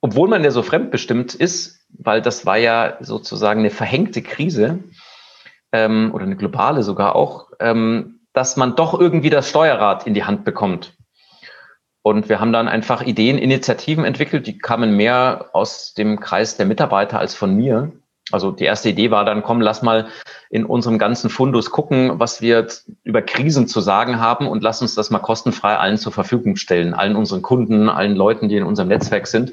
obwohl man ja so fremdbestimmt ist, weil das war ja sozusagen eine verhängte Krise ähm, oder eine globale sogar auch, ähm, dass man doch irgendwie das Steuerrad in die Hand bekommt. Und wir haben dann einfach Ideen, Initiativen entwickelt, die kamen mehr aus dem Kreis der Mitarbeiter als von mir. Also die erste Idee war dann, komm, lass mal in unserem ganzen Fundus gucken, was wir über Krisen zu sagen haben und lass uns das mal kostenfrei allen zur Verfügung stellen, allen unseren Kunden, allen Leuten, die in unserem Netzwerk sind.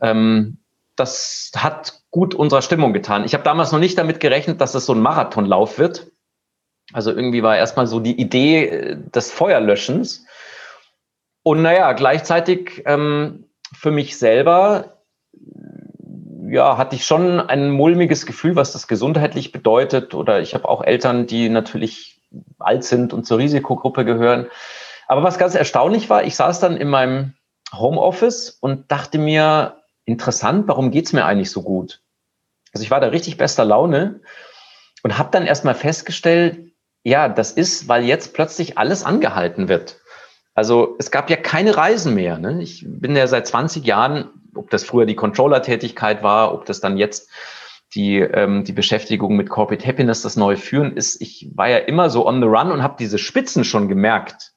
Ähm, das hat gut unserer Stimmung getan. Ich habe damals noch nicht damit gerechnet, dass es so ein Marathonlauf wird. Also irgendwie war erstmal so die Idee äh, des Feuerlöschens. Und naja, gleichzeitig ähm, für mich selber, ja, hatte ich schon ein mulmiges Gefühl, was das gesundheitlich bedeutet. Oder ich habe auch Eltern, die natürlich alt sind und zur Risikogruppe gehören. Aber was ganz erstaunlich war, ich saß dann in meinem Homeoffice und dachte mir, interessant, warum geht's mir eigentlich so gut? Also ich war da richtig bester Laune und habe dann erstmal festgestellt, ja, das ist, weil jetzt plötzlich alles angehalten wird. Also es gab ja keine Reisen mehr. Ne? Ich bin ja seit 20 Jahren, ob das früher die Controller-Tätigkeit war, ob das dann jetzt die, ähm, die Beschäftigung mit Corporate Happiness, das neue Führen ist, ich war ja immer so on the run und habe diese Spitzen schon gemerkt.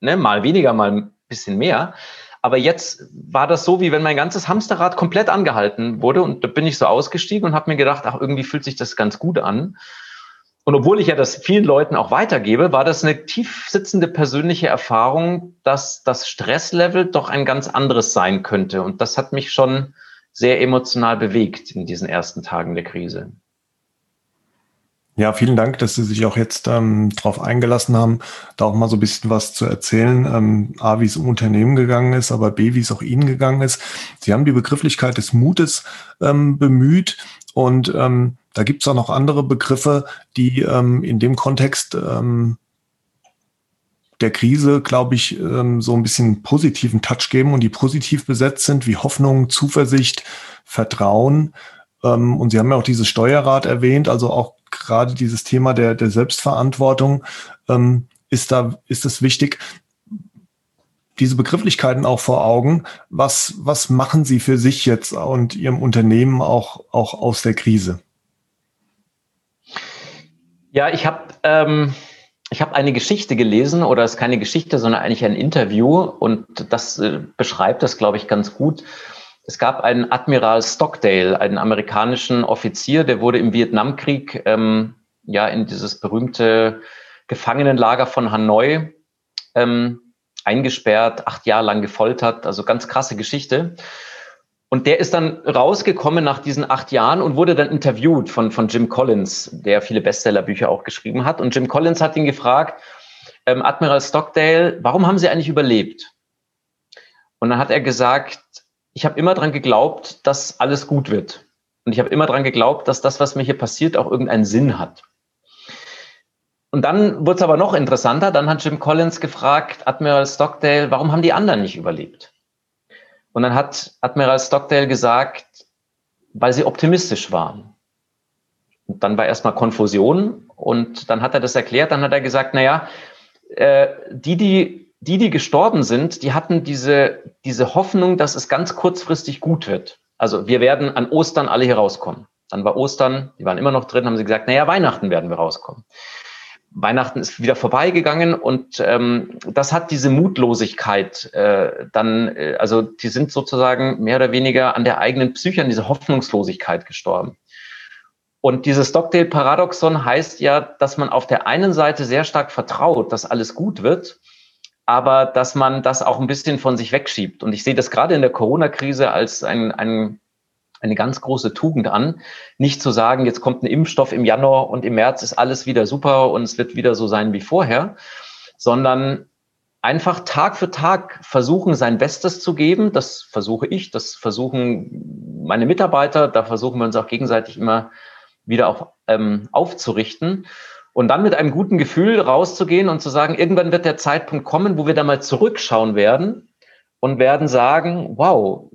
Ne? Mal weniger, mal ein bisschen mehr. Aber jetzt war das so, wie wenn mein ganzes Hamsterrad komplett angehalten wurde. Und da bin ich so ausgestiegen und habe mir gedacht, ach, irgendwie fühlt sich das ganz gut an. Und obwohl ich ja das vielen Leuten auch weitergebe, war das eine tief sitzende persönliche Erfahrung, dass das Stresslevel doch ein ganz anderes sein könnte. Und das hat mich schon sehr emotional bewegt in diesen ersten Tagen der Krise. Ja, vielen Dank, dass Sie sich auch jetzt ähm, darauf eingelassen haben, da auch mal so ein bisschen was zu erzählen. Ähm, A, wie es um Unternehmen gegangen ist, aber B, wie es auch Ihnen gegangen ist. Sie haben die Begrifflichkeit des Mutes ähm, bemüht und ähm, da gibt es auch noch andere Begriffe, die ähm, in dem Kontext ähm, der Krise, glaube ich, ähm, so ein bisschen positiven Touch geben und die positiv besetzt sind, wie Hoffnung, Zuversicht, Vertrauen. Ähm, und Sie haben ja auch dieses Steuerrad erwähnt, also auch gerade dieses Thema der, der Selbstverantwortung ähm, ist da, ist es wichtig, diese Begrifflichkeiten auch vor Augen. Was, was machen Sie für sich jetzt und Ihrem Unternehmen auch, auch aus der Krise? Ja, ich habe ähm, ich habe eine Geschichte gelesen oder es ist keine Geschichte, sondern eigentlich ein Interview und das äh, beschreibt das, glaube ich, ganz gut. Es gab einen Admiral Stockdale, einen amerikanischen Offizier, der wurde im Vietnamkrieg ähm, ja in dieses berühmte Gefangenenlager von Hanoi ähm, eingesperrt, acht Jahre lang gefoltert, also ganz krasse Geschichte. Und der ist dann rausgekommen nach diesen acht Jahren und wurde dann interviewt von, von Jim Collins, der viele Bestsellerbücher auch geschrieben hat. Und Jim Collins hat ihn gefragt, ähm, Admiral Stockdale, warum haben Sie eigentlich überlebt? Und dann hat er gesagt, ich habe immer dran geglaubt, dass alles gut wird. Und ich habe immer dran geglaubt, dass das, was mir hier passiert, auch irgendeinen Sinn hat. und dann wurde es aber noch interessanter. Dann hat Jim Collins gefragt, Admiral Stockdale, warum haben die anderen nicht überlebt? Und dann hat Admiral Stockdale gesagt, weil sie optimistisch waren. Und dann war erstmal Konfusion und dann hat er das erklärt. Dann hat er gesagt, naja, äh, die, die, die, die gestorben sind, die hatten diese, diese Hoffnung, dass es ganz kurzfristig gut wird. Also wir werden an Ostern alle hier rauskommen. Dann war Ostern, die waren immer noch drin, haben sie gesagt, naja, Weihnachten werden wir rauskommen. Weihnachten ist wieder vorbeigegangen und ähm, das hat diese Mutlosigkeit äh, dann, äh, also die sind sozusagen mehr oder weniger an der eigenen Psyche, an dieser Hoffnungslosigkeit gestorben. Und dieses Stockdale-Paradoxon heißt ja, dass man auf der einen Seite sehr stark vertraut, dass alles gut wird, aber dass man das auch ein bisschen von sich wegschiebt. Und ich sehe das gerade in der Corona-Krise als ein, ein eine ganz große Tugend an, nicht zu sagen, jetzt kommt ein Impfstoff im Januar und im März ist alles wieder super und es wird wieder so sein wie vorher, sondern einfach Tag für Tag versuchen, sein Bestes zu geben. Das versuche ich, das versuchen meine Mitarbeiter, da versuchen wir uns auch gegenseitig immer wieder auch ähm, aufzurichten. Und dann mit einem guten Gefühl rauszugehen und zu sagen, irgendwann wird der Zeitpunkt kommen, wo wir da mal zurückschauen werden und werden sagen, wow,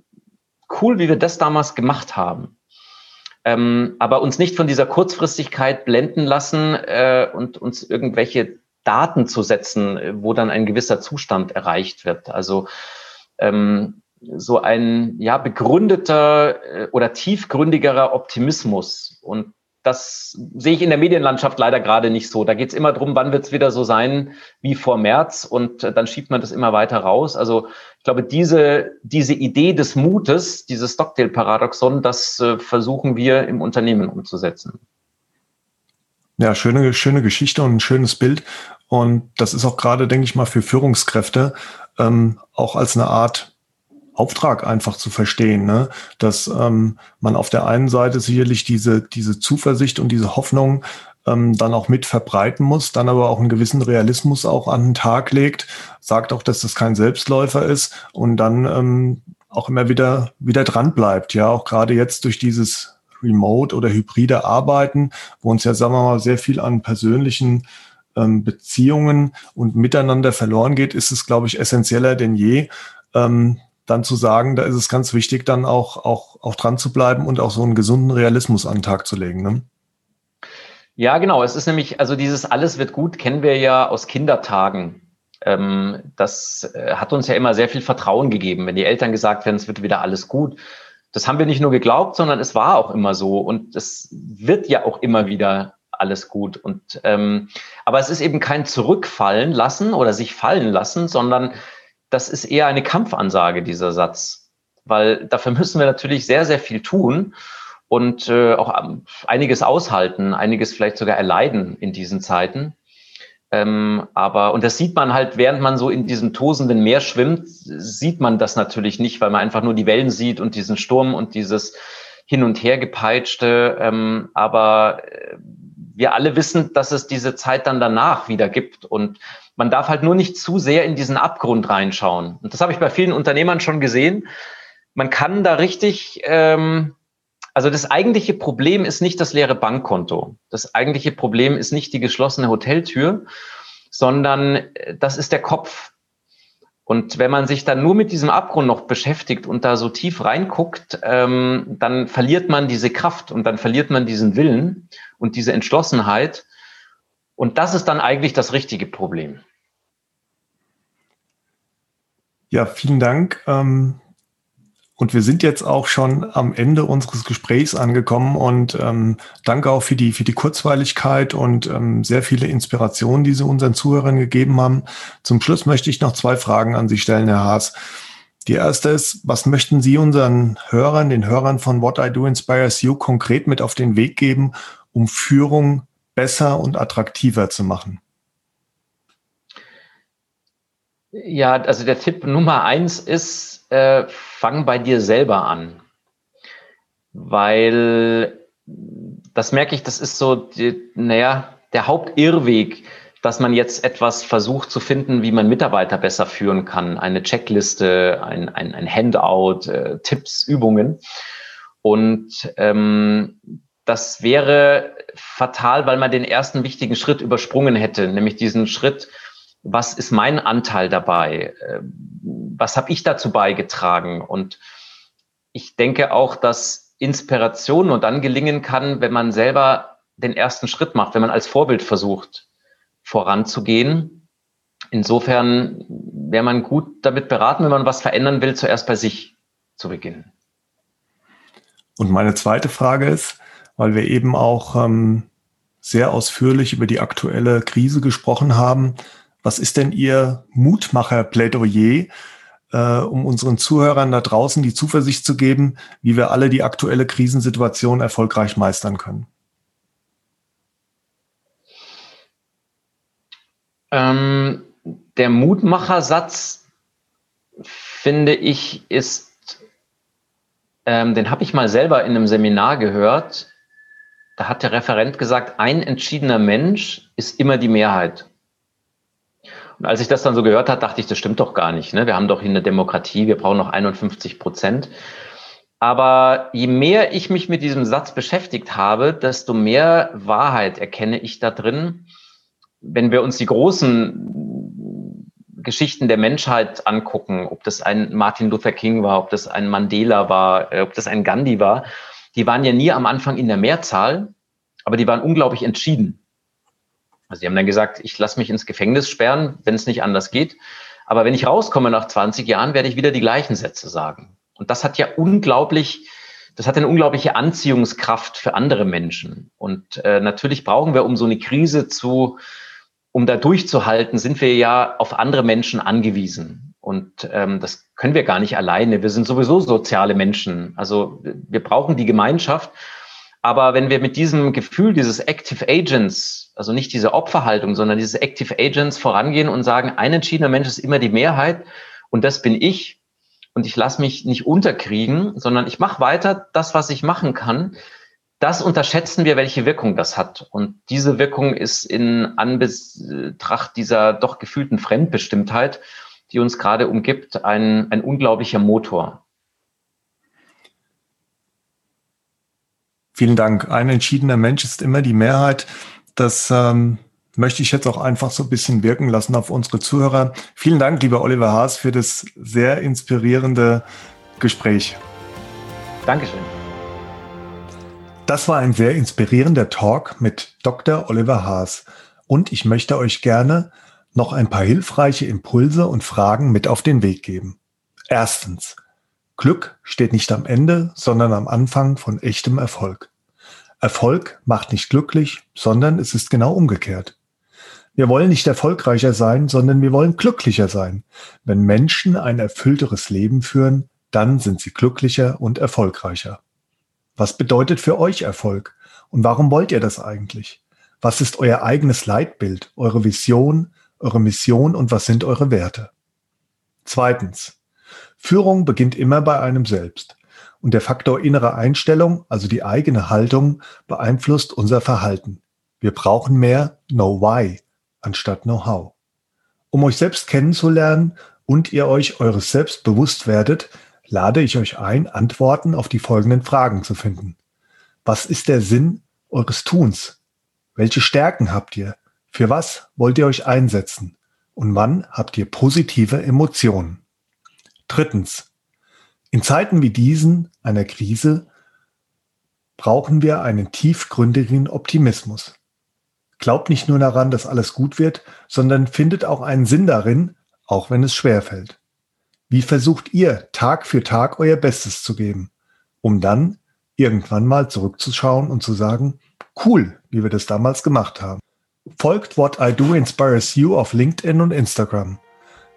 cool, wie wir das damals gemacht haben. Ähm, aber uns nicht von dieser Kurzfristigkeit blenden lassen äh, und uns irgendwelche Daten zu setzen, wo dann ein gewisser Zustand erreicht wird. Also ähm, so ein ja begründeter äh, oder tiefgründigerer Optimismus und das sehe ich in der Medienlandschaft leider gerade nicht so. Da geht es immer drum, wann wird es wieder so sein wie vor März und äh, dann schiebt man das immer weiter raus. Also ich glaube, diese, diese Idee des Mutes, dieses Stockdale-Paradoxon, das äh, versuchen wir im Unternehmen umzusetzen. Ja, schöne, schöne Geschichte und ein schönes Bild. Und das ist auch gerade, denke ich mal, für Führungskräfte ähm, auch als eine Art Auftrag einfach zu verstehen, ne? dass ähm, man auf der einen Seite sicherlich diese, diese Zuversicht und diese Hoffnung ähm, dann auch mit verbreiten muss, dann aber auch einen gewissen Realismus auch an den Tag legt, sagt auch, dass das kein Selbstläufer ist und dann ähm, auch immer wieder, wieder dran bleibt. Ja, auch gerade jetzt durch dieses Remote oder hybride Arbeiten, wo uns ja, sagen wir mal, sehr viel an persönlichen ähm, Beziehungen und Miteinander verloren geht, ist es, glaube ich, essentieller denn je, ähm, dann zu sagen, da ist es ganz wichtig, dann auch, auch, auch dran zu bleiben und auch so einen gesunden Realismus an den Tag zu legen. Ne? Ja, genau. Es ist nämlich, also dieses alles wird gut, kennen wir ja aus Kindertagen. Ähm, das äh, hat uns ja immer sehr viel Vertrauen gegeben, wenn die Eltern gesagt werden, es wird wieder alles gut. Das haben wir nicht nur geglaubt, sondern es war auch immer so und es wird ja auch immer wieder alles gut. Und ähm, aber es ist eben kein Zurückfallen lassen oder sich fallen lassen, sondern das ist eher eine Kampfansage, dieser Satz. Weil dafür müssen wir natürlich sehr, sehr viel tun und äh, auch ähm, einiges aushalten, einiges vielleicht sogar erleiden in diesen Zeiten. Ähm, aber, und das sieht man halt, während man so in diesem tosenden Meer schwimmt, sieht man das natürlich nicht, weil man einfach nur die Wellen sieht und diesen Sturm und dieses hin und her gepeitschte. Ähm, aber äh, wir alle wissen, dass es diese Zeit dann danach wieder gibt. Und man darf halt nur nicht zu sehr in diesen Abgrund reinschauen. Und das habe ich bei vielen Unternehmern schon gesehen. Man kann da richtig, ähm, also das eigentliche Problem ist nicht das leere Bankkonto. Das eigentliche Problem ist nicht die geschlossene Hoteltür, sondern äh, das ist der Kopf. Und wenn man sich dann nur mit diesem Abgrund noch beschäftigt und da so tief reinguckt, ähm, dann verliert man diese Kraft und dann verliert man diesen Willen und diese Entschlossenheit. Und das ist dann eigentlich das richtige Problem. Ja, vielen Dank. Ähm, und wir sind jetzt auch schon am Ende unseres Gesprächs angekommen und ähm, danke auch für die, für die Kurzweiligkeit und ähm, sehr viele Inspirationen, die Sie unseren Zuhörern gegeben haben. Zum Schluss möchte ich noch zwei Fragen an Sie stellen, Herr Haas. Die erste ist, was möchten Sie unseren Hörern, den Hörern von What I Do Inspires You konkret mit auf den Weg geben, um Führung besser und attraktiver zu machen? Ja, also der Tipp Nummer eins ist, äh, fang bei dir selber an. Weil das merke ich, das ist so, die, naja, der Hauptirrweg, dass man jetzt etwas versucht zu finden, wie man Mitarbeiter besser führen kann. Eine Checkliste, ein, ein, ein Handout, äh, Tipps, Übungen. Und ähm, das wäre fatal, weil man den ersten wichtigen Schritt übersprungen hätte, nämlich diesen Schritt, was ist mein Anteil dabei? Ähm, was habe ich dazu beigetragen? Und ich denke auch, dass Inspiration nur dann gelingen kann, wenn man selber den ersten Schritt macht, wenn man als Vorbild versucht, voranzugehen. Insofern wäre man gut damit beraten, wenn man was verändern will, zuerst bei sich zu beginnen. Und meine zweite Frage ist, weil wir eben auch ähm, sehr ausführlich über die aktuelle Krise gesprochen haben, was ist denn Ihr Mutmacher-Plädoyer, äh, um unseren Zuhörern da draußen die Zuversicht zu geben, wie wir alle die aktuelle Krisensituation erfolgreich meistern können? Ähm, der Mutmachersatz, finde ich, ist, ähm, den habe ich mal selber in einem Seminar gehört. Da hat der Referent gesagt, ein entschiedener Mensch ist immer die Mehrheit. Als ich das dann so gehört habe, dachte ich, das stimmt doch gar nicht. Ne? Wir haben doch hier eine Demokratie, wir brauchen noch 51 Prozent. Aber je mehr ich mich mit diesem Satz beschäftigt habe, desto mehr Wahrheit erkenne ich da drin wenn wir uns die großen Geschichten der Menschheit angucken, ob das ein Martin Luther King war, ob das ein Mandela war, äh, ob das ein Gandhi war, die waren ja nie am Anfang in der Mehrzahl, aber die waren unglaublich entschieden. Also die haben dann gesagt, ich lasse mich ins Gefängnis sperren, wenn es nicht anders geht. Aber wenn ich rauskomme nach 20 Jahren, werde ich wieder die gleichen Sätze sagen. Und das hat ja unglaublich, das hat eine unglaubliche Anziehungskraft für andere Menschen. Und äh, natürlich brauchen wir, um so eine Krise zu um da durchzuhalten, sind wir ja auf andere Menschen angewiesen. Und ähm, das können wir gar nicht alleine. Wir sind sowieso soziale Menschen. Also wir brauchen die Gemeinschaft. Aber wenn wir mit diesem Gefühl dieses Active Agents, also nicht diese Opferhaltung, sondern dieses Active Agents vorangehen und sagen, ein entschiedener Mensch ist immer die Mehrheit und das bin ich und ich lasse mich nicht unterkriegen, sondern ich mache weiter das, was ich machen kann, das unterschätzen wir, welche Wirkung das hat. Und diese Wirkung ist in Anbetracht dieser doch gefühlten Fremdbestimmtheit, die uns gerade umgibt, ein, ein unglaublicher Motor. Vielen Dank. Ein entschiedener Mensch ist immer die Mehrheit. Das ähm, möchte ich jetzt auch einfach so ein bisschen wirken lassen auf unsere Zuhörer. Vielen Dank, lieber Oliver Haas, für das sehr inspirierende Gespräch. Dankeschön. Das war ein sehr inspirierender Talk mit Dr. Oliver Haas und ich möchte euch gerne noch ein paar hilfreiche Impulse und Fragen mit auf den Weg geben. Erstens. Glück steht nicht am Ende, sondern am Anfang von echtem Erfolg. Erfolg macht nicht glücklich, sondern es ist genau umgekehrt. Wir wollen nicht erfolgreicher sein, sondern wir wollen glücklicher sein. Wenn Menschen ein erfüllteres Leben führen, dann sind sie glücklicher und erfolgreicher. Was bedeutet für euch Erfolg? Und warum wollt ihr das eigentlich? Was ist euer eigenes Leitbild, eure Vision, eure Mission und was sind eure Werte? Zweitens. Führung beginnt immer bei einem selbst. Und der Faktor innere Einstellung, also die eigene Haltung, beeinflusst unser Verhalten. Wir brauchen mehr Know Why anstatt Know How. Um euch selbst kennenzulernen und ihr euch eures Selbst bewusst werdet, lade ich euch ein, Antworten auf die folgenden Fragen zu finden. Was ist der Sinn eures Tuns? Welche Stärken habt ihr? Für was wollt ihr euch einsetzen? Und wann habt ihr positive Emotionen? Drittens. In Zeiten wie diesen, einer Krise, brauchen wir einen tiefgründigen Optimismus. Glaubt nicht nur daran, dass alles gut wird, sondern findet auch einen Sinn darin, auch wenn es schwer fällt. Wie versucht ihr Tag für Tag euer Bestes zu geben, um dann irgendwann mal zurückzuschauen und zu sagen, cool, wie wir das damals gemacht haben. Folgt What I Do Inspires You auf LinkedIn und Instagram.